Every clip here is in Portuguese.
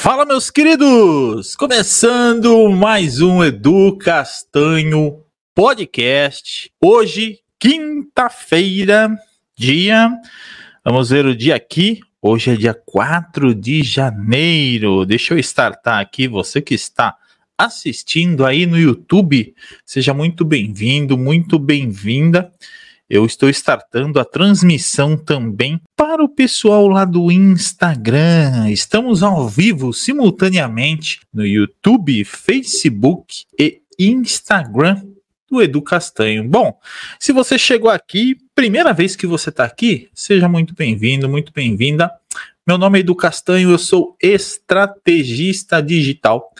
Fala, meus queridos! Começando mais um Edu Castanho Podcast. Hoje, quinta-feira, dia. Vamos ver o dia aqui. Hoje é dia 4 de janeiro. Deixa eu startar aqui. Você que está assistindo aí no YouTube, seja muito bem-vindo, muito bem-vinda. Eu estou startando a transmissão também para o pessoal lá do Instagram. Estamos ao vivo simultaneamente no YouTube, Facebook e Instagram do Edu Castanho. Bom, se você chegou aqui, primeira vez que você está aqui, seja muito bem-vindo, muito bem-vinda. Meu nome é Edu Castanho, eu sou estrategista digital.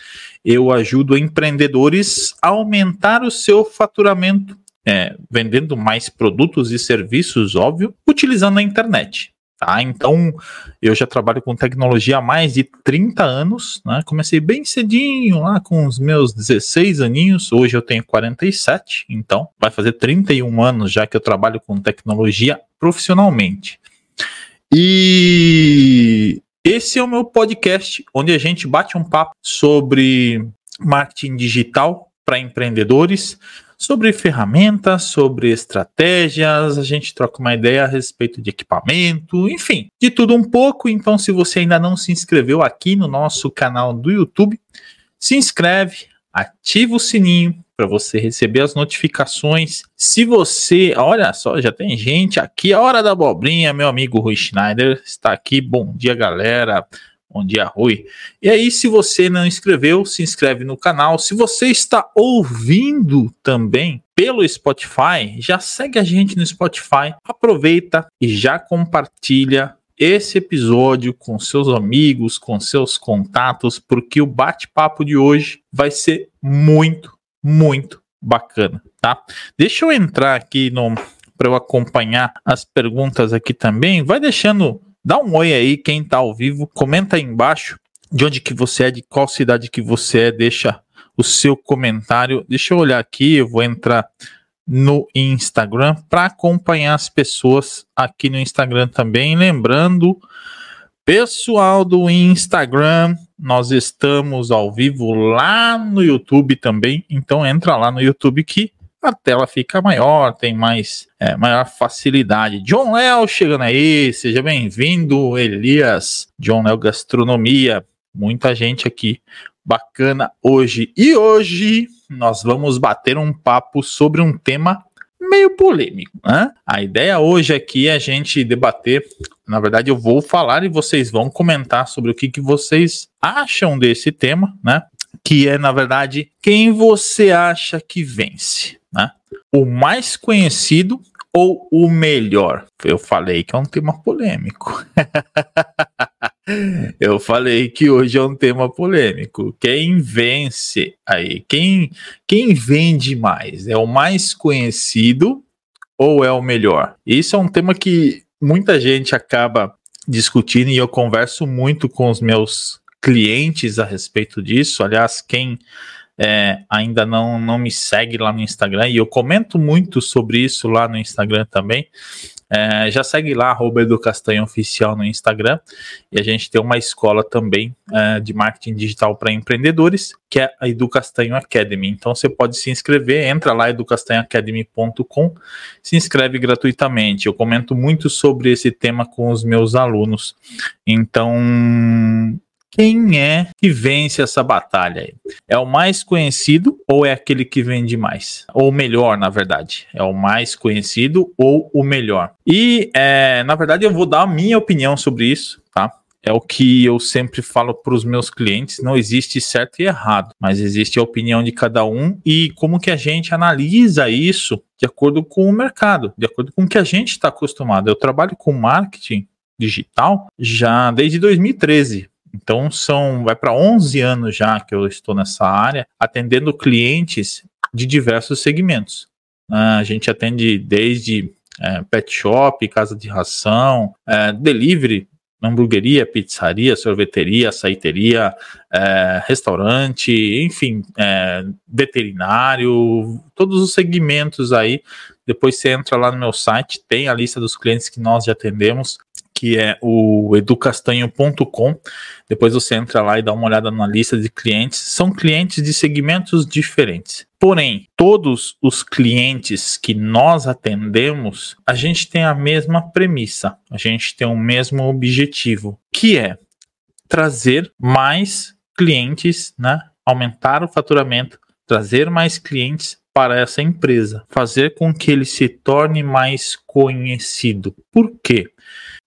Eu ajudo empreendedores a aumentar o seu faturamento é, vendendo mais produtos e serviços, óbvio, utilizando a internet. Tá? Então, eu já trabalho com tecnologia há mais de 30 anos, né? Comecei bem cedinho, lá com os meus 16 aninhos, hoje eu tenho 47, então vai fazer 31 anos já que eu trabalho com tecnologia profissionalmente. E esse é o meu podcast, onde a gente bate um papo sobre marketing digital para empreendedores, sobre ferramentas, sobre estratégias, a gente troca uma ideia a respeito de equipamento, enfim, de tudo um pouco. Então, se você ainda não se inscreveu aqui no nosso canal do YouTube, se inscreve, ativa o sininho para você receber as notificações. Se você, olha só, já tem gente aqui, a hora da abobrinha, meu amigo Rui Schneider está aqui. Bom dia, galera. Bom dia, Rui. E aí, se você não inscreveu, se inscreve no canal. Se você está ouvindo também pelo Spotify, já segue a gente no Spotify. Aproveita e já compartilha esse episódio com seus amigos, com seus contatos, porque o bate-papo de hoje vai ser muito, muito bacana, tá? Deixa eu entrar aqui no para eu acompanhar as perguntas aqui também. Vai deixando Dá um oi aí, quem tá ao vivo, comenta aí embaixo de onde que você é, de qual cidade que você é, deixa o seu comentário. Deixa eu olhar aqui, eu vou entrar no Instagram para acompanhar as pessoas aqui no Instagram também. Lembrando, pessoal do Instagram, nós estamos ao vivo lá no YouTube também. Então entra lá no YouTube que a tela fica maior, tem mais é, maior facilidade. John Léo chegando aí, seja bem-vindo, Elias, John Léo Gastronomia, muita gente aqui bacana hoje. E hoje nós vamos bater um papo sobre um tema meio polêmico, né? A ideia hoje aqui é a gente debater, na verdade eu vou falar e vocês vão comentar sobre o que, que vocês acham desse tema, né? Que é, na verdade, quem você acha que vence? O mais conhecido ou o melhor? Eu falei que é um tema polêmico. Eu falei que hoje é um tema polêmico. Quem vence aí? Quem, quem vende mais? É o mais conhecido ou é o melhor? Isso é um tema que muita gente acaba discutindo e eu converso muito com os meus clientes a respeito disso. Aliás, quem é, ainda não, não me segue lá no Instagram, e eu comento muito sobre isso lá no Instagram também. É, já segue lá, arroba Oficial no Instagram. E a gente tem uma escola também é, de marketing digital para empreendedores, que é a Edu Castanho Academy. Então você pode se inscrever, entra lá educastanhoacademy.com, se inscreve gratuitamente. Eu comento muito sobre esse tema com os meus alunos. Então, quem é que vence essa batalha aí? É o mais conhecido ou é aquele que vende mais? Ou melhor, na verdade. É o mais conhecido ou o melhor? E, é, na verdade, eu vou dar a minha opinião sobre isso, tá? É o que eu sempre falo para os meus clientes: não existe certo e errado, mas existe a opinião de cada um e como que a gente analisa isso de acordo com o mercado, de acordo com o que a gente está acostumado. Eu trabalho com marketing digital já desde 2013. Então são vai para 11 anos já que eu estou nessa área, atendendo clientes de diversos segmentos. Uh, a gente atende desde é, pet shop, casa de ração, é, delivery, hamburgueria, pizzaria, sorveteria, açaiteria, é, restaurante, enfim, é, veterinário, todos os segmentos aí. Depois você entra lá no meu site, tem a lista dos clientes que nós já atendemos que é o educastanho.com. Depois você entra lá e dá uma olhada na lista de clientes. São clientes de segmentos diferentes. Porém, todos os clientes que nós atendemos, a gente tem a mesma premissa, a gente tem o mesmo objetivo, que é trazer mais clientes, né? Aumentar o faturamento, trazer mais clientes para essa empresa, fazer com que ele se torne mais conhecido. Por quê?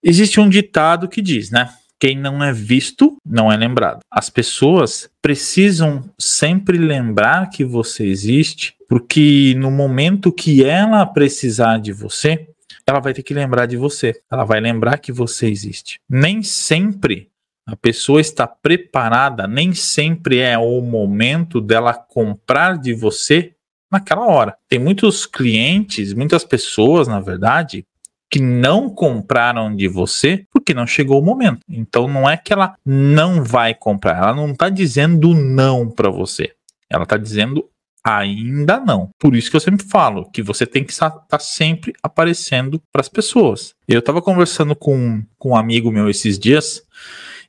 Existe um ditado que diz, né? Quem não é visto não é lembrado. As pessoas precisam sempre lembrar que você existe, porque no momento que ela precisar de você, ela vai ter que lembrar de você. Ela vai lembrar que você existe. Nem sempre a pessoa está preparada, nem sempre é o momento dela comprar de você naquela hora. Tem muitos clientes, muitas pessoas, na verdade, que não compraram de você porque não chegou o momento. Então não é que ela não vai comprar, ela não está dizendo não para você. Ela está dizendo ainda não. Por isso que eu sempre falo que você tem que estar tá sempre aparecendo para as pessoas. Eu estava conversando com, com um amigo meu esses dias.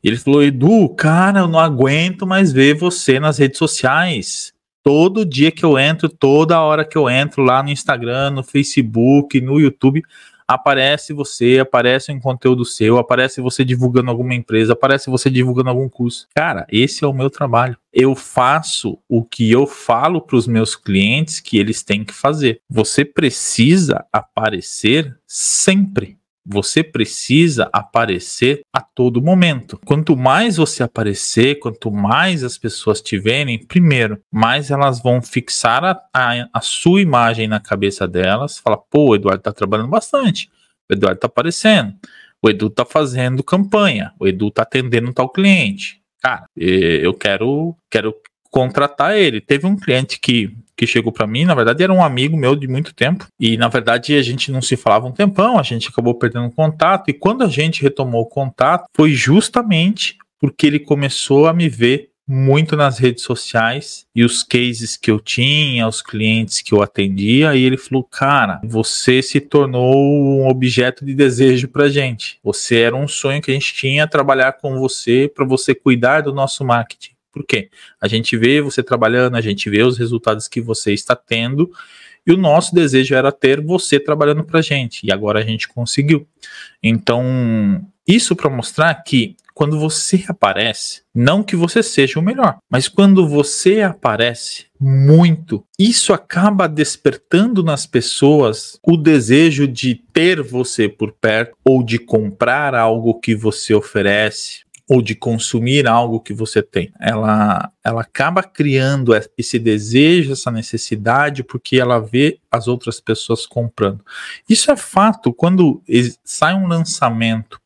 E ele falou: Edu, cara, eu não aguento mais ver você nas redes sociais. Todo dia que eu entro, toda hora que eu entro lá no Instagram, no Facebook, no YouTube, aparece você, aparece um conteúdo seu, aparece você divulgando alguma empresa, aparece você divulgando algum curso. Cara, esse é o meu trabalho. Eu faço o que eu falo para os meus clientes que eles têm que fazer. Você precisa aparecer sempre. Você precisa aparecer a todo momento. Quanto mais você aparecer, quanto mais as pessoas te verem, primeiro, mais elas vão fixar a, a, a sua imagem na cabeça delas. Fala, pô, o Eduardo tá trabalhando bastante. O Eduardo tá aparecendo. O Edu tá fazendo campanha. O Edu tá atendendo tal cliente. Cara, eu quero, quero contratar ele. Teve um cliente que que chegou para mim, na verdade era um amigo meu de muito tempo, e na verdade a gente não se falava um tempão, a gente acabou perdendo contato, e quando a gente retomou o contato, foi justamente porque ele começou a me ver muito nas redes sociais e os cases que eu tinha, os clientes que eu atendia, e ele falou: Cara, você se tornou um objeto de desejo pra gente. Você era um sonho que a gente tinha trabalhar com você para você cuidar do nosso marketing. Por quê? A gente vê você trabalhando, a gente vê os resultados que você está tendo, e o nosso desejo era ter você trabalhando para a gente, e agora a gente conseguiu. Então, isso para mostrar que quando você aparece, não que você seja o melhor, mas quando você aparece muito, isso acaba despertando nas pessoas o desejo de ter você por perto ou de comprar algo que você oferece ou de consumir algo que você tem. Ela, ela acaba criando esse desejo, essa necessidade, porque ela vê as outras pessoas comprando. Isso é fato quando sai um lançamento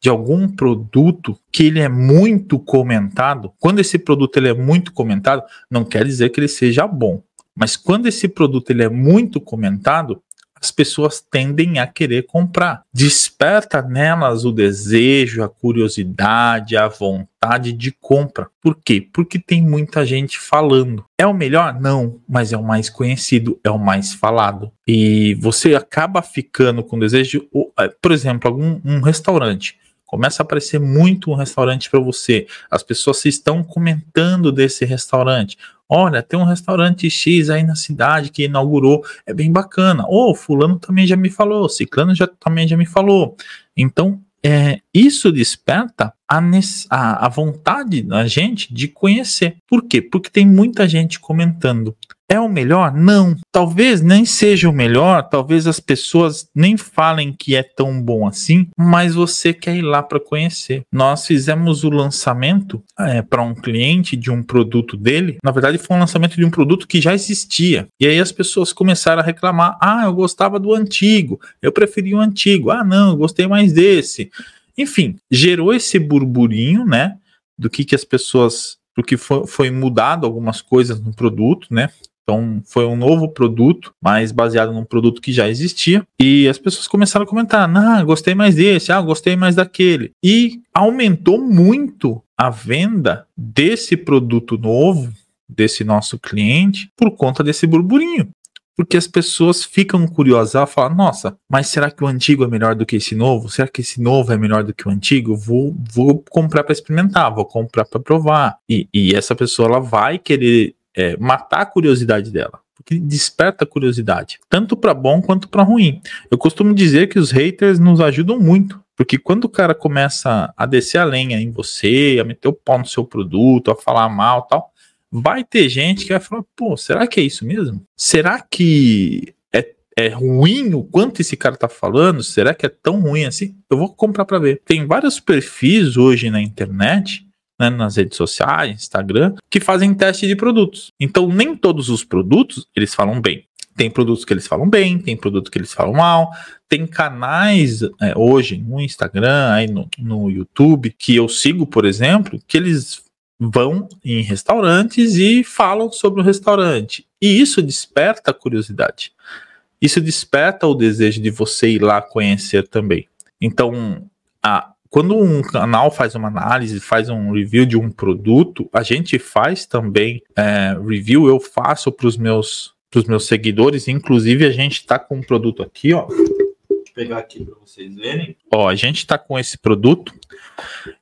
de algum produto que ele é muito comentado. Quando esse produto ele é muito comentado, não quer dizer que ele seja bom. Mas quando esse produto ele é muito comentado, as pessoas tendem a querer comprar. Desperta nelas o desejo, a curiosidade, a vontade de compra. Por quê? Porque tem muita gente falando. É o melhor? Não, mas é o mais conhecido, é o mais falado. E você acaba ficando com desejo, eh, por exemplo, algum um restaurante começa a aparecer muito um restaurante para você. As pessoas estão comentando desse restaurante. Olha, tem um restaurante X aí na cidade que inaugurou, é bem bacana. Ou oh, fulano também já me falou, ciclano já também já me falou. Então, é, isso desperta a, a, a vontade da gente de conhecer. Por quê? Porque tem muita gente comentando. É o melhor? Não. Talvez nem seja o melhor, talvez as pessoas nem falem que é tão bom assim, mas você quer ir lá para conhecer. Nós fizemos o lançamento é, para um cliente de um produto dele. Na verdade, foi um lançamento de um produto que já existia. E aí as pessoas começaram a reclamar: ah, eu gostava do antigo, eu preferi o antigo, ah, não, eu gostei mais desse. Enfim, gerou esse burburinho, né? Do que, que as pessoas porque foi, foi mudado algumas coisas no produto, né? Então foi um novo produto, mas baseado num produto que já existia. E as pessoas começaram a comentar: ah, gostei mais desse, ah, gostei mais daquele. E aumentou muito a venda desse produto novo, desse nosso cliente, por conta desse burburinho. Porque as pessoas ficam curiosas, a falar, nossa, mas será que o antigo é melhor do que esse novo? Será que esse novo é melhor do que o antigo? Vou, vou comprar para experimentar, vou comprar para provar. E, e, essa pessoa ela vai querer é, matar a curiosidade dela. Porque desperta a curiosidade, tanto para bom quanto para ruim. Eu costumo dizer que os haters nos ajudam muito porque quando o cara começa a descer a lenha em você, a meter o pau no seu produto, a falar mal tal, vai ter gente que vai falar, pô, será que é isso mesmo? Será que é, é ruim o quanto esse cara tá falando? Será que é tão ruim assim? Eu vou comprar para ver. Tem vários perfis hoje na internet, né, nas redes sociais, Instagram, que fazem teste de produtos. Então, nem todos os produtos eles falam bem. Tem produtos que eles falam bem, tem produtos que eles falam mal, tem canais é, hoje no Instagram, aí no, no YouTube, que eu sigo, por exemplo, que eles vão em restaurantes e falam sobre o restaurante. E isso desperta a curiosidade. Isso desperta o desejo de você ir lá conhecer também. Então, a, quando um canal faz uma análise, faz um review de um produto, a gente faz também é, review, eu faço para os meus, meus seguidores, inclusive a gente está com um produto aqui, ó. Deixa eu pegar aqui para vocês verem. Ó, a gente está com esse produto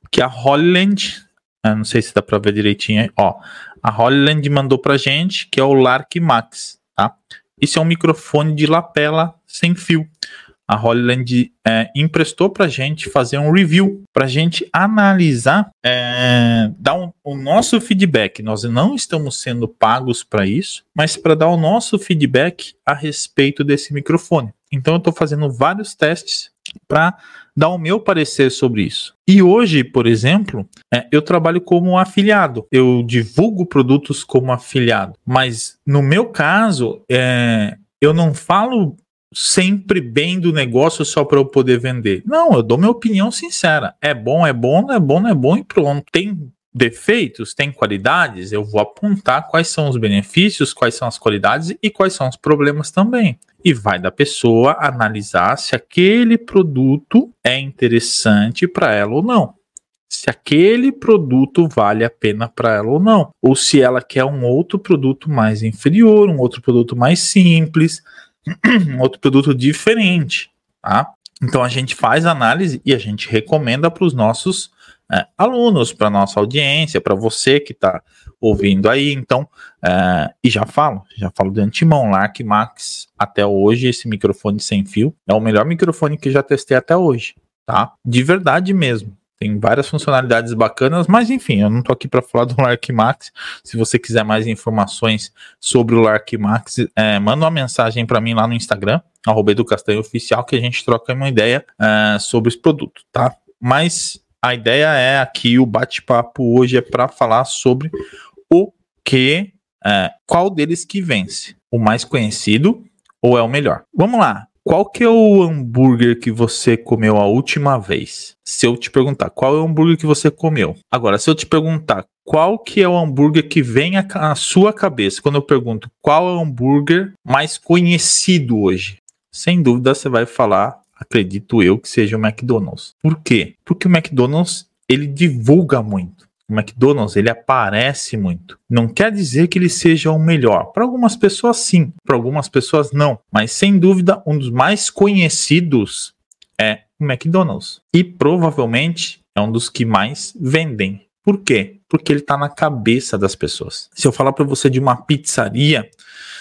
que a Holland eu não sei se dá para ver direitinho. Ó, a Holland mandou para gente que é o Lark Max, tá? Isso é um microfone de lapela sem fio. A Holland é, emprestou para gente fazer um review, para gente analisar, é, dar um, o nosso feedback. Nós não estamos sendo pagos para isso, mas para dar o nosso feedback a respeito desse microfone. Então eu estou fazendo vários testes para dar o meu parecer sobre isso. E hoje, por exemplo, é, eu trabalho como afiliado. Eu divulgo produtos como afiliado. Mas no meu caso, é, eu não falo sempre bem do negócio só para eu poder vender. Não, eu dou minha opinião sincera. É bom, é bom, não é bom, não é bom e pronto. Tem defeitos, tem qualidades, eu vou apontar quais são os benefícios, quais são as qualidades e quais são os problemas também. E vai da pessoa analisar se aquele produto é interessante para ela ou não. Se aquele produto vale a pena para ela ou não. Ou se ela quer um outro produto mais inferior, um outro produto mais simples, um outro produto diferente. Tá? Então a gente faz análise e a gente recomenda para os nossos é, alunos, para nossa audiência, para você que está ouvindo aí. Então, é, e já falo, já falo de antemão, Lark Max, até hoje, esse microfone sem fio é o melhor microfone que já testei até hoje, tá? De verdade mesmo. Tem várias funcionalidades bacanas, mas enfim, eu não tô aqui para falar do Lark Max. Se você quiser mais informações sobre o Lark Max, é, manda uma mensagem para mim lá no Instagram, arroba do Castanho Oficial, que a gente troca uma ideia é, sobre os produtos, tá? Mas a ideia é aqui, o bate-papo hoje é para falar sobre o que, é, qual deles que vence, o mais conhecido ou é o melhor. Vamos lá. Qual que é o hambúrguer que você comeu a última vez? Se eu te perguntar qual é o hambúrguer que você comeu. Agora, se eu te perguntar qual que é o hambúrguer que vem à sua cabeça, quando eu pergunto qual é o hambúrguer mais conhecido hoje, sem dúvida você vai falar acredito eu que seja o McDonald's. Por quê? Porque o McDonald's ele divulga muito. McDonald's ele aparece muito. Não quer dizer que ele seja o melhor. Para algumas pessoas sim, para algumas pessoas não. Mas sem dúvida um dos mais conhecidos é o McDonald's e provavelmente é um dos que mais vendem. Por quê? Porque ele está na cabeça das pessoas. Se eu falar para você de uma pizzaria,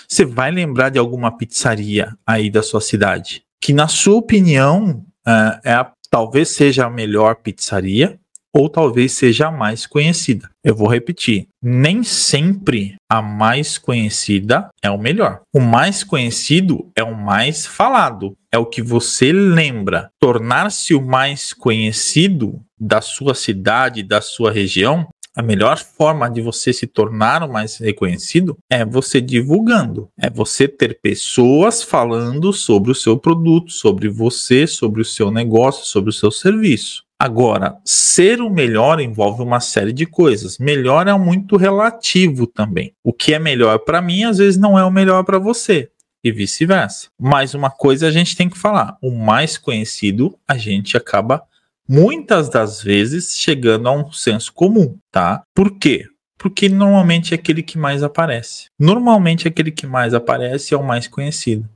você vai lembrar de alguma pizzaria aí da sua cidade que, na sua opinião, uh, é a, talvez seja a melhor pizzaria ou talvez seja a mais conhecida. Eu vou repetir: nem sempre a mais conhecida é o melhor. O mais conhecido é o mais falado, é o que você lembra. Tornar-se o mais conhecido da sua cidade, da sua região, a melhor forma de você se tornar o mais reconhecido é você divulgando, é você ter pessoas falando sobre o seu produto, sobre você, sobre o seu negócio, sobre o seu serviço. Agora, ser o melhor envolve uma série de coisas. Melhor é muito relativo também. O que é melhor para mim, às vezes, não é o melhor para você e vice-versa. Mas uma coisa a gente tem que falar: o mais conhecido a gente acaba muitas das vezes chegando a um senso comum, tá? Por quê? Porque normalmente é aquele que mais aparece. Normalmente aquele que mais aparece é o mais conhecido.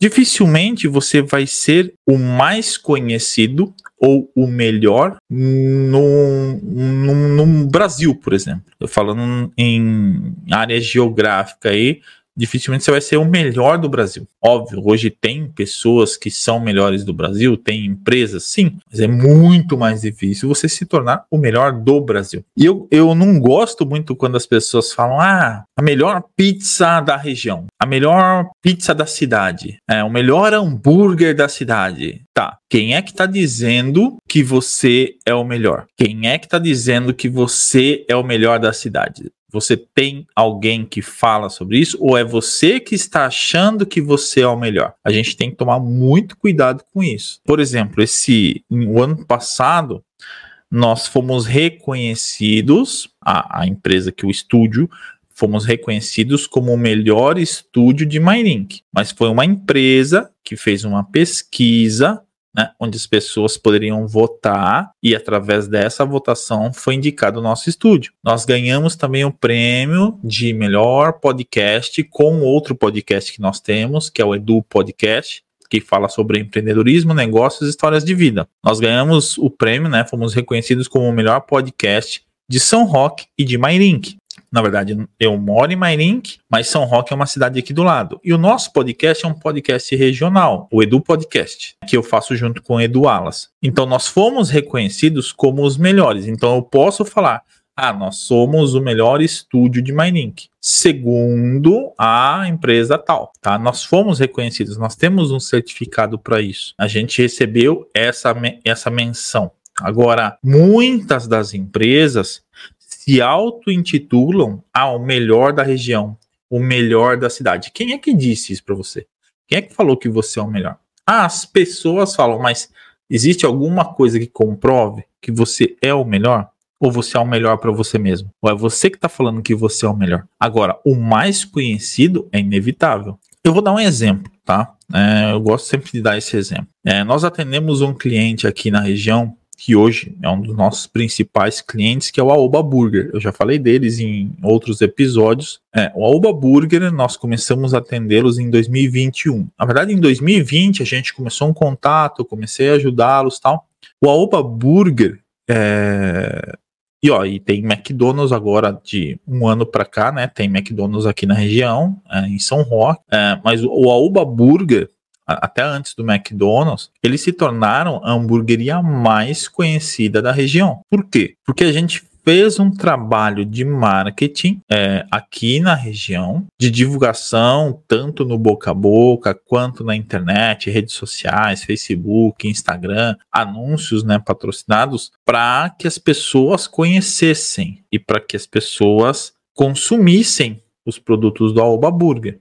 Dificilmente você vai ser o mais conhecido ou o melhor no, no, no Brasil, por exemplo. Eu falando em área geográfica aí, dificilmente você vai ser o melhor do Brasil. Óbvio, hoje tem pessoas que são melhores do Brasil, tem empresas, sim, mas é muito mais difícil você se tornar o melhor do Brasil. E eu, eu não gosto muito quando as pessoas falam, ah, a melhor pizza da região, a melhor pizza da cidade, é, o melhor hambúrguer da cidade. Tá, quem é que tá dizendo que você é o melhor? Quem é que tá dizendo que você é o melhor da cidade? Você tem alguém que fala sobre isso ou é você que está achando que você é o melhor? A gente tem que tomar muito cuidado com isso. Por exemplo, esse o ano passado nós fomos reconhecidos, a, a empresa que o estúdio fomos reconhecidos como o melhor estúdio de MyLink, mas foi uma empresa que fez uma pesquisa né, onde as pessoas poderiam votar e através dessa votação foi indicado o nosso estúdio. Nós ganhamos também o prêmio de melhor podcast com outro podcast que nós temos, que é o Edu Podcast, que fala sobre empreendedorismo, negócios e histórias de vida. Nós ganhamos o prêmio, né, fomos reconhecidos como o melhor podcast de São Roque e de Mairink. Na verdade, eu moro em Mairink, mas São Roque é uma cidade aqui do lado. E o nosso podcast é um podcast regional, o Edu Podcast, que eu faço junto com o Edu Alas. Então, nós fomos reconhecidos como os melhores. Então, eu posso falar, ah, nós somos o melhor estúdio de Mairink, segundo a empresa tal, tá? Nós fomos reconhecidos, nós temos um certificado para isso. A gente recebeu essa, essa menção. Agora, muitas das empresas se auto-intitulam ao melhor da região, o melhor da cidade. Quem é que disse isso para você? Quem é que falou que você é o melhor? Ah, as pessoas falam, mas existe alguma coisa que comprove que você é o melhor? Ou você é o melhor para você mesmo? Ou é você que está falando que você é o melhor? Agora, o mais conhecido é inevitável. Eu vou dar um exemplo, tá? É, eu gosto sempre de dar esse exemplo. É, nós atendemos um cliente aqui na região que hoje é um dos nossos principais clientes, que é o Aoba Burger. Eu já falei deles em outros episódios. É, o Aoba Burger, nós começamos a atendê-los em 2021. Na verdade, em 2020, a gente começou um contato, comecei a ajudá-los tal. O Aoba Burger, é... e ó, e tem McDonald's agora de um ano para cá, né? Tem McDonald's aqui na região, é, em São Roque. É, mas o Aoba Burger, até antes do McDonald's, eles se tornaram a hamburgueria mais conhecida da região. Por quê? Porque a gente fez um trabalho de marketing é, aqui na região, de divulgação, tanto no boca a boca, quanto na internet, redes sociais, Facebook, Instagram, anúncios né, patrocinados, para que as pessoas conhecessem e para que as pessoas consumissem os produtos do Alba Burger.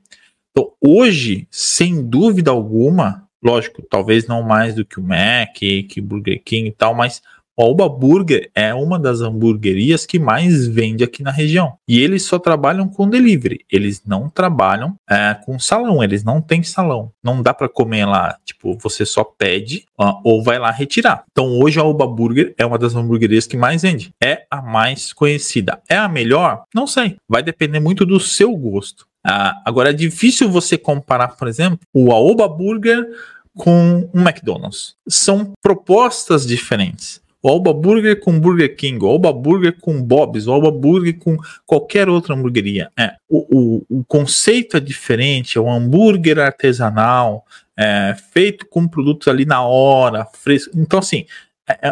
Então, hoje, sem dúvida alguma, lógico, talvez não mais do que o Mac, que o Burger King e tal, mas o Alba Burger é uma das hamburguerias que mais vende aqui na região. E eles só trabalham com delivery. Eles não trabalham é, com salão. Eles não têm salão. Não dá para comer lá. Tipo, você só pede ou vai lá retirar. Então hoje a Alba Burger é uma das hamburguerias que mais vende. É a mais conhecida. É a melhor? Não sei. Vai depender muito do seu gosto. Ah, agora é difícil você comparar, por exemplo, o Aoba Burger com um McDonald's. São propostas diferentes. O Alba Burger com Burger King, o Alba Burger com Bob's, o Alba Burger com qualquer outra hamburgueria. É, o, o, o conceito é diferente, é um hambúrguer artesanal, é, feito com produtos ali na hora, fresco. Então, assim,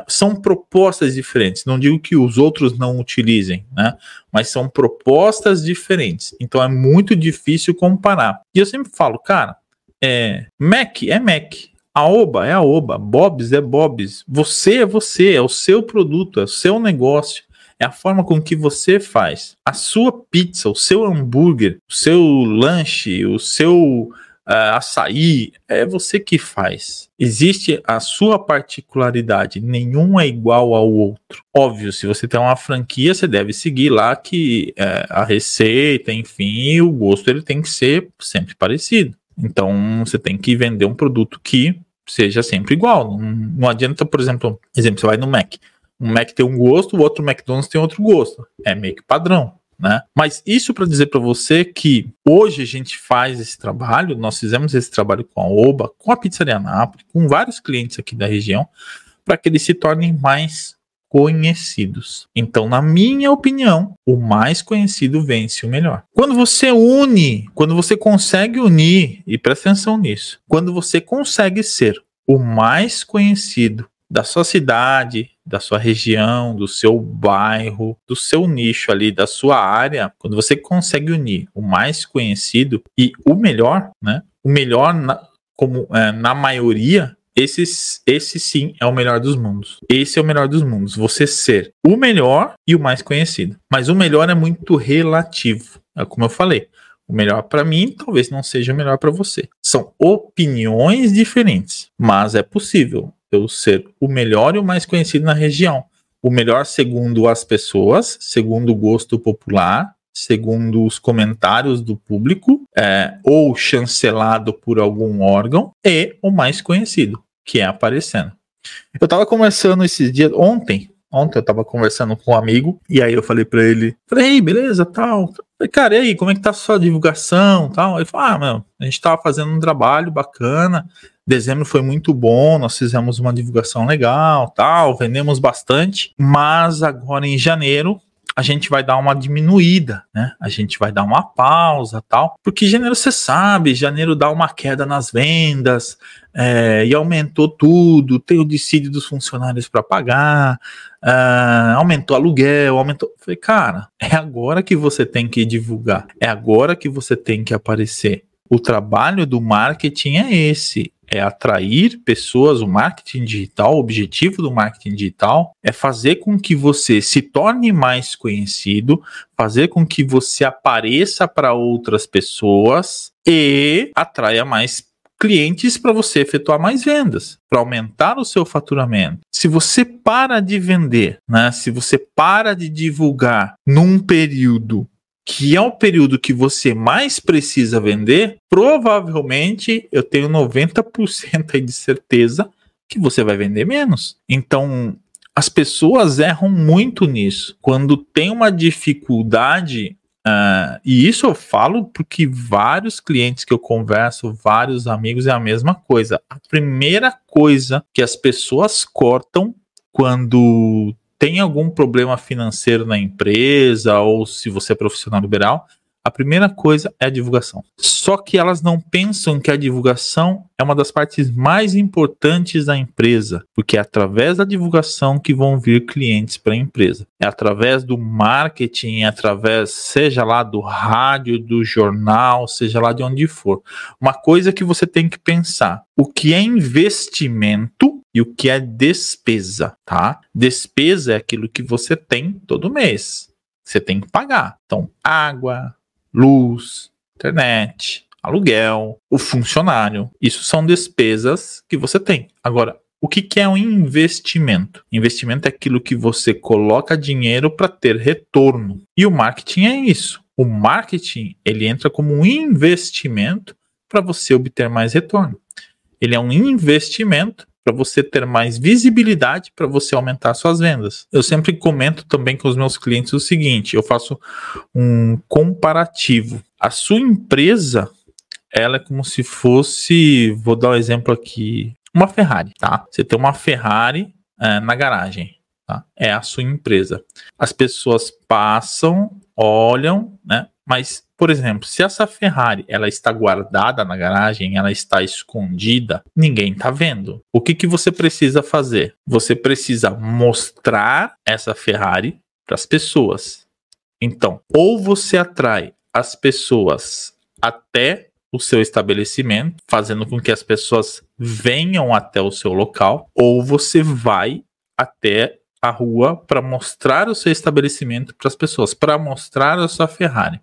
são propostas diferentes. Não digo que os outros não utilizem, né? Mas são propostas diferentes. Então é muito difícil comparar. E eu sempre falo, cara, é, Mac é Mac. A Oba é a Oba, Bob's é Bob's. Você é você, é o seu produto, é o seu negócio, é a forma com que você faz. A sua pizza, o seu hambúrguer, o seu lanche, o seu açaí, é você que faz. Existe a sua particularidade, nenhum é igual ao outro. Óbvio, se você tem uma franquia, você deve seguir lá que uh, a receita, enfim, o gosto ele tem que ser sempre parecido. Então você tem que vender um produto que seja sempre igual. Não, não adianta, por exemplo, exemplo, você vai no Mac. Um Mac tem um gosto, o outro McDonald's tem outro gosto. É meio que padrão. Né? Mas isso para dizer para você que hoje a gente faz esse trabalho, nós fizemos esse trabalho com a Oba, com a Pizzaria Nápoles, com vários clientes aqui da região, para que eles se tornem mais conhecidos. Então, na minha opinião, o mais conhecido vence o melhor. Quando você une, quando você consegue unir, e presta atenção nisso, quando você consegue ser o mais conhecido da sua cidade, da sua região, do seu bairro, do seu nicho ali, da sua área, quando você consegue unir o mais conhecido e o melhor, né? O melhor na, como é, na maioria, esse, esse sim é o melhor dos mundos. Esse é o melhor dos mundos. Você ser o melhor e o mais conhecido. Mas o melhor é muito relativo. É como eu falei. O melhor para mim talvez não seja o melhor para você. São opiniões diferentes, mas é possível eu ser o melhor e o mais conhecido na região. O melhor segundo as pessoas, segundo o gosto popular, segundo os comentários do público, é, ou chancelado por algum órgão, e o mais conhecido, que é aparecendo. Eu estava conversando esses dias, ontem, ontem eu estava conversando com um amigo, e aí eu falei para ele, falei, beleza, tal. Falei, cara, e aí, como é que tá a sua divulgação, tal? Ele falou, ah, meu, a gente tava fazendo um trabalho bacana, Dezembro foi muito bom, nós fizemos uma divulgação legal, tal, vendemos bastante, mas agora em janeiro a gente vai dar uma diminuída, né? A gente vai dar uma pausa, tal, porque janeiro você sabe, janeiro dá uma queda nas vendas é, e aumentou tudo, tem o dissídio dos funcionários para pagar, é, aumentou aluguel, aumentou. Falei, cara, é agora que você tem que divulgar, é agora que você tem que aparecer. O trabalho do marketing é esse, é atrair pessoas, o marketing digital, o objetivo do marketing digital é fazer com que você se torne mais conhecido, fazer com que você apareça para outras pessoas e atraia mais clientes para você efetuar mais vendas, para aumentar o seu faturamento. Se você para de vender, né, se você para de divulgar num período que é o período que você mais precisa vender, provavelmente eu tenho 90% de certeza que você vai vender menos. Então, as pessoas erram muito nisso. Quando tem uma dificuldade, uh, e isso eu falo porque vários clientes que eu converso, vários amigos, é a mesma coisa. A primeira coisa que as pessoas cortam quando tem algum problema financeiro na empresa ou se você é profissional liberal, a primeira coisa é a divulgação. Só que elas não pensam que a divulgação é uma das partes mais importantes da empresa, porque é através da divulgação que vão vir clientes para a empresa. É através do marketing, é através, seja lá do rádio, do jornal, seja lá de onde for. Uma coisa que você tem que pensar: o que é investimento e o que é despesa, tá? Despesa é aquilo que você tem todo mês. Você tem que pagar. Então, água, luz, internet, aluguel, o funcionário. Isso são despesas que você tem. Agora, o que, que é um investimento? Investimento é aquilo que você coloca dinheiro para ter retorno. E o marketing é isso. O marketing ele entra como um investimento para você obter mais retorno. Ele é um investimento para você ter mais visibilidade, para você aumentar suas vendas. Eu sempre comento também com os meus clientes o seguinte: eu faço um comparativo. A sua empresa, ela é como se fosse, vou dar um exemplo aqui, uma Ferrari, tá? Você tem uma Ferrari é, na garagem, tá? É a sua empresa. As pessoas passam, olham, né? Mas por exemplo, se essa Ferrari ela está guardada na garagem, ela está escondida, ninguém está vendo. O que, que você precisa fazer? Você precisa mostrar essa Ferrari para as pessoas. Então, ou você atrai as pessoas até o seu estabelecimento, fazendo com que as pessoas venham até o seu local, ou você vai até a rua para mostrar o seu estabelecimento para as pessoas, para mostrar a sua Ferrari.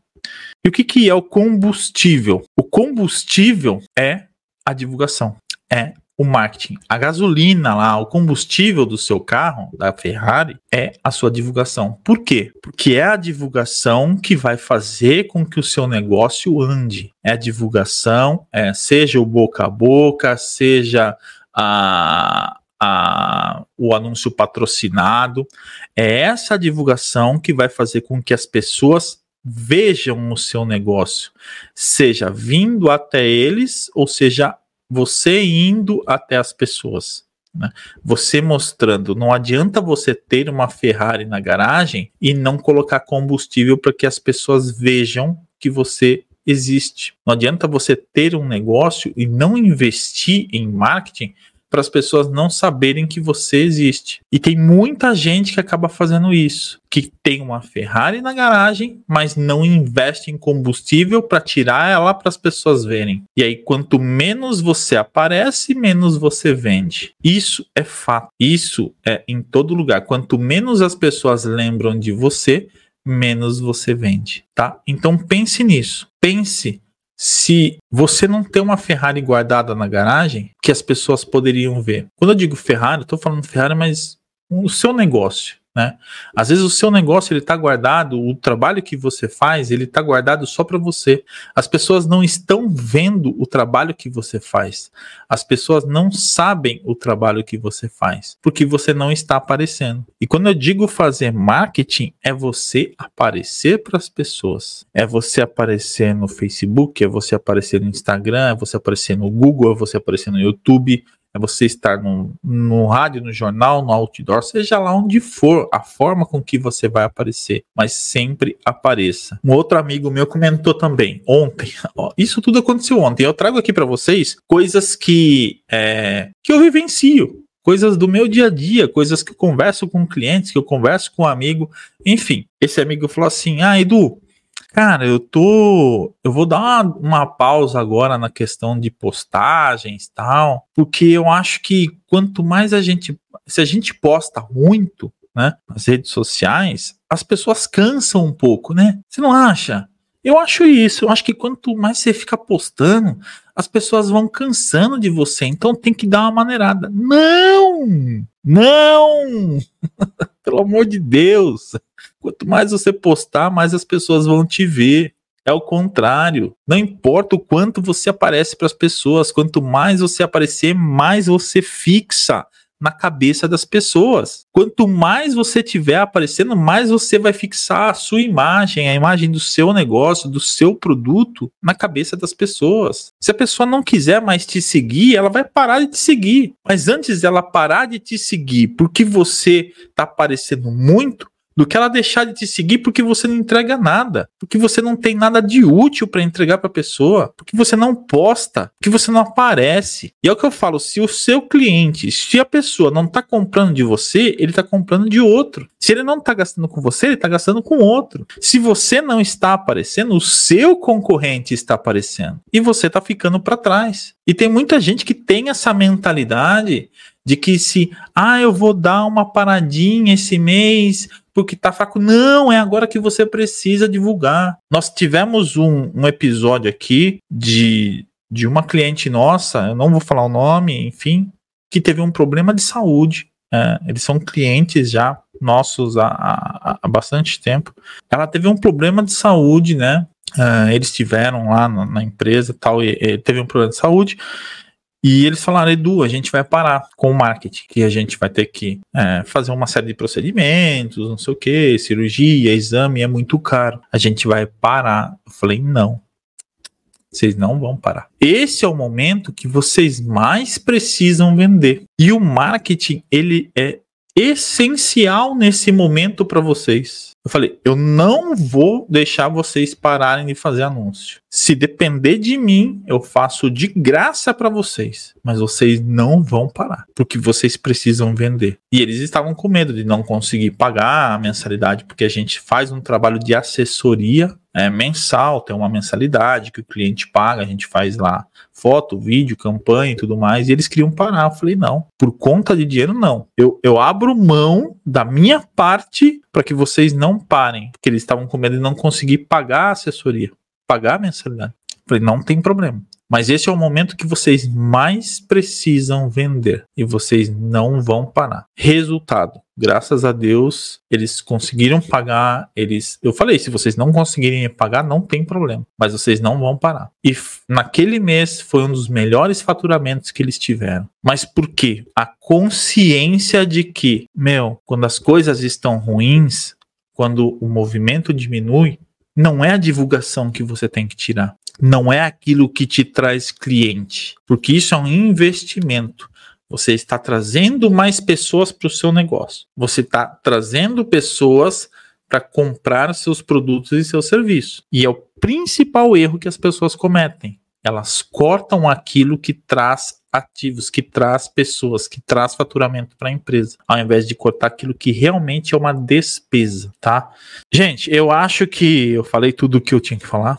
E o que, que é o combustível? O combustível é a divulgação, é o marketing. A gasolina lá, o combustível do seu carro, da Ferrari, é a sua divulgação. Por quê? Porque é a divulgação que vai fazer com que o seu negócio ande. É a divulgação, é, seja o boca a boca, seja a, a, o anúncio patrocinado. É essa divulgação que vai fazer com que as pessoas vejam o seu negócio, seja vindo até eles ou seja você indo até as pessoas. Né? Você mostrando, não adianta você ter uma Ferrari na garagem e não colocar combustível para que as pessoas vejam que você existe. Não adianta você ter um negócio e não investir em marketing para as pessoas não saberem que você existe. E tem muita gente que acaba fazendo isso, que tem uma Ferrari na garagem, mas não investe em combustível para tirar ela para as pessoas verem. E aí quanto menos você aparece, menos você vende. Isso é fato. Isso é em todo lugar. Quanto menos as pessoas lembram de você, menos você vende, tá? Então pense nisso. Pense se você não tem uma Ferrari guardada na garagem que as pessoas poderiam ver. Quando eu digo Ferrari, eu tô falando Ferrari, mas o seu negócio. Né? Às vezes o seu negócio ele está guardado, o trabalho que você faz ele está guardado só para você. As pessoas não estão vendo o trabalho que você faz. As pessoas não sabem o trabalho que você faz porque você não está aparecendo. E quando eu digo fazer marketing é você aparecer para as pessoas. É você aparecer no Facebook, é você aparecer no Instagram, é você aparecer no Google, é você aparecer no YouTube é você estar no, no rádio, no jornal, no outdoor, seja lá onde for, a forma com que você vai aparecer, mas sempre apareça. Um outro amigo meu comentou também ontem, ó, isso tudo aconteceu ontem. Eu trago aqui para vocês coisas que é, que eu vivencio, coisas do meu dia a dia, coisas que eu converso com clientes, que eu converso com um amigo, enfim. Esse amigo falou assim: "Ah, Edu, Cara, eu tô. Eu vou dar uma, uma, pausa agora na questão de postagens e tal, porque eu acho que quanto mais a gente. Se a gente posta muito, né, nas redes sociais, as pessoas cansam um pouco, né? Você não acha? Eu acho isso. Eu acho que quanto mais você fica postando, as pessoas vão cansando de você. Então tem que dar uma maneirada. Não! Não! Pelo amor de Deus! Quanto mais você postar, mais as pessoas vão te ver. É o contrário. Não importa o quanto você aparece para as pessoas, quanto mais você aparecer, mais você fixa na cabeça das pessoas. Quanto mais você tiver aparecendo, mais você vai fixar a sua imagem, a imagem do seu negócio, do seu produto na cabeça das pessoas. Se a pessoa não quiser mais te seguir, ela vai parar de te seguir. Mas antes dela parar de te seguir porque você está aparecendo muito, do que ela deixar de te seguir porque você não entrega nada, porque você não tem nada de útil para entregar para a pessoa, porque você não posta, porque você não aparece. E é o que eu falo, se o seu cliente, se a pessoa não está comprando de você, ele está comprando de outro. Se ele não está gastando com você, ele está gastando com outro. Se você não está aparecendo, o seu concorrente está aparecendo e você está ficando para trás. E tem muita gente que tem essa mentalidade de que se, ah, eu vou dar uma paradinha esse mês porque tá fraco. Não, é agora que você precisa divulgar. Nós tivemos um, um episódio aqui de, de uma cliente nossa, eu não vou falar o nome, enfim, que teve um problema de saúde. É, eles são clientes já nossos há, há, há, bastante tempo. Ela teve um problema de saúde, né? É, eles tiveram lá na, na empresa tal, e, e teve um problema de saúde e eles falaram, Edu, a gente vai parar com o marketing, que a gente vai ter que é, fazer uma série de procedimentos, não sei o que, cirurgia, exame, é muito caro. A gente vai parar. Eu falei, não. Vocês não vão parar. Esse é o momento que vocês mais precisam vender. E o marketing, ele é essencial nesse momento para vocês. Eu falei, eu não vou deixar vocês pararem de fazer anúncio. Se depender de mim, eu faço de graça para vocês, mas vocês não vão parar, porque vocês precisam vender. E eles estavam com medo de não conseguir pagar a mensalidade, porque a gente faz um trabalho de assessoria é, mensal, tem uma mensalidade que o cliente paga, a gente faz lá foto, vídeo, campanha e tudo mais, e eles queriam parar. Eu falei, não, por conta de dinheiro, não. Eu, eu abro mão da minha parte para que vocês não parem, porque eles estavam com medo de não conseguir pagar a assessoria, pagar a mensalidade. Eu falei, não tem problema. Mas esse é o momento que vocês mais precisam vender e vocês não vão parar. Resultado: graças a Deus, eles conseguiram pagar. Eles, eu falei, se vocês não conseguirem pagar, não tem problema, mas vocês não vão parar. E naquele mês foi um dos melhores faturamentos que eles tiveram. Mas por quê? A consciência de que, meu, quando as coisas estão ruins, quando o movimento diminui, Não é a divulgação que você tem que tirar. Não é aquilo que te traz cliente. Porque isso é um investimento. Você está trazendo mais pessoas para o seu negócio. Você está trazendo pessoas para comprar seus produtos e seus serviços. E é o principal erro que as pessoas cometem. Elas cortam aquilo que traz ativos, que traz pessoas, que traz faturamento para a empresa, ao invés de cortar aquilo que realmente é uma despesa, tá? Gente, eu acho que eu falei tudo o que eu tinha que falar.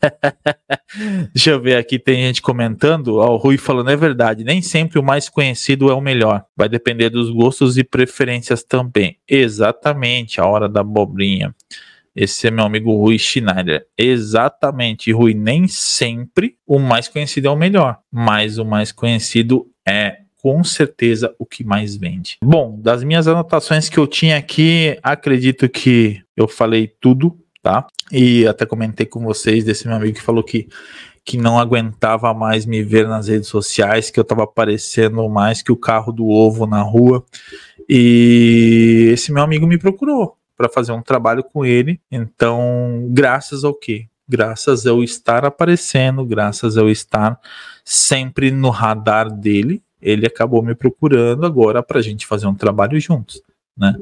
Deixa eu ver aqui, tem gente comentando. Ó, o Rui falando, é verdade, nem sempre o mais conhecido é o melhor. Vai depender dos gostos e preferências também. Exatamente, a hora da abobrinha. Esse é meu amigo Rui Schneider. Exatamente, Rui. Nem sempre o mais conhecido é o melhor, mas o mais conhecido é com certeza o que mais vende. Bom, das minhas anotações que eu tinha aqui, acredito que eu falei tudo, tá? E até comentei com vocês desse meu amigo que falou que que não aguentava mais me ver nas redes sociais, que eu estava aparecendo mais que o carro do ovo na rua. E esse meu amigo me procurou para fazer um trabalho com ele. Então, graças ao quê? Graças ao estar aparecendo, graças ao estar sempre no radar dele, ele acabou me procurando agora para a gente fazer um trabalho juntos, né?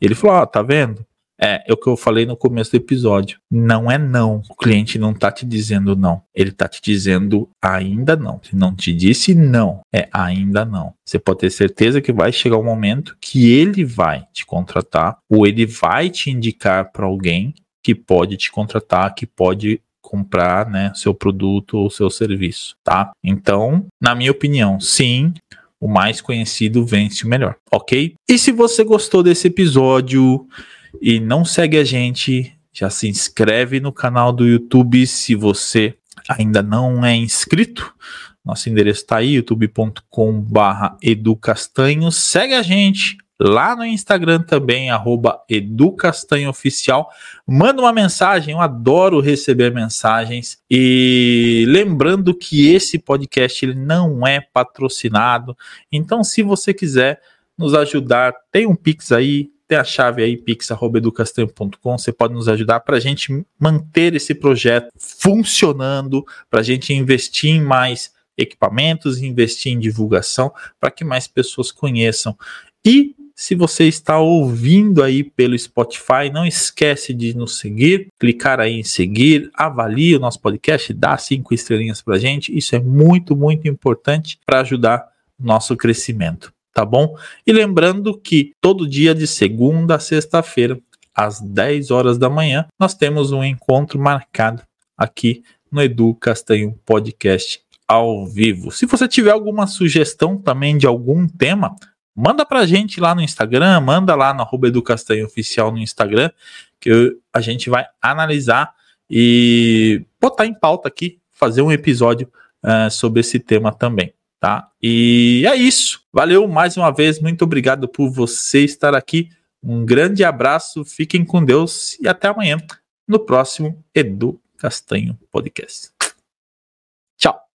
Ele falou: "Ah, tá vendo? É, é o que eu falei no começo do episódio. Não é não. O cliente não tá te dizendo não. Ele tá te dizendo ainda não. Se não te disse não, é ainda não. Você pode ter certeza que vai chegar um momento que ele vai te contratar ou ele vai te indicar para alguém que pode te contratar, que pode comprar, né, seu produto ou seu serviço, tá? Então, na minha opinião, sim, o mais conhecido vence o melhor, ok? E se você gostou desse episódio, e não segue a gente, já se inscreve no canal do YouTube se você ainda não é inscrito. Nosso endereço está aí, youtube.com/barra educastanho. Segue a gente lá no Instagram também, arroba educastanhooficial. Manda uma mensagem, eu adoro receber mensagens. E lembrando que esse podcast ele não é patrocinado. Então, se você quiser nos ajudar, tem um Pix aí, tem a chave aí, pix.educastanho.com. Você pode nos ajudar para a gente manter esse projeto funcionando, para a gente investir em mais equipamentos, investir em divulgação, para que mais pessoas conheçam. E se você está ouvindo aí pelo Spotify, não esquece de nos seguir, clicar aí em seguir, avalie o nosso podcast, dá cinco estrelinhas para a gente. Isso é muito, muito importante para ajudar nosso crescimento tá bom? E lembrando que todo dia de segunda a sexta-feira, às 10 horas da manhã, nós temos um encontro marcado aqui no Edu Castanho Podcast ao vivo. Se você tiver alguma sugestão também de algum tema, manda pra gente lá no Instagram, manda lá no Edu Castanho Oficial no Instagram, que a gente vai analisar e botar em pauta aqui, fazer um episódio uh, sobre esse tema também tá? E é isso. Valeu mais uma vez, muito obrigado por você estar aqui. Um grande abraço, fiquem com Deus e até amanhã no próximo Edu Castanho Podcast.